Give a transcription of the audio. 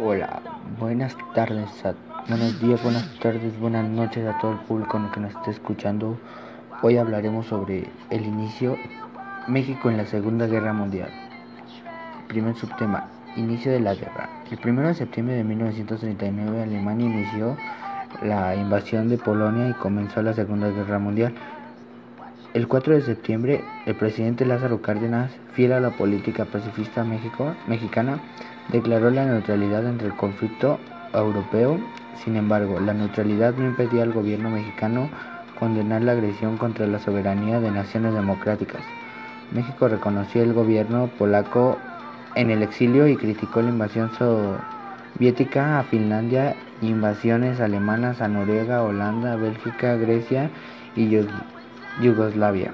Hola, buenas tardes, a, buenos días, buenas tardes, buenas noches a todo el público que nos esté escuchando. Hoy hablaremos sobre el inicio México en la Segunda Guerra Mundial. Primer subtema, inicio de la guerra. El 1 de septiembre de 1939 Alemania inició la invasión de Polonia y comenzó la Segunda Guerra Mundial. El 4 de septiembre, el presidente Lázaro Cárdenas, fiel a la política pacifista mexicana, declaró la neutralidad entre el conflicto europeo. Sin embargo, la neutralidad no impedía al gobierno mexicano condenar la agresión contra la soberanía de naciones democráticas. México reconoció el gobierno polaco en el exilio y criticó la invasión soviética a Finlandia, invasiones alemanas a Noruega, Holanda, Bélgica, Grecia y Yugoslavia. Yugoslavia.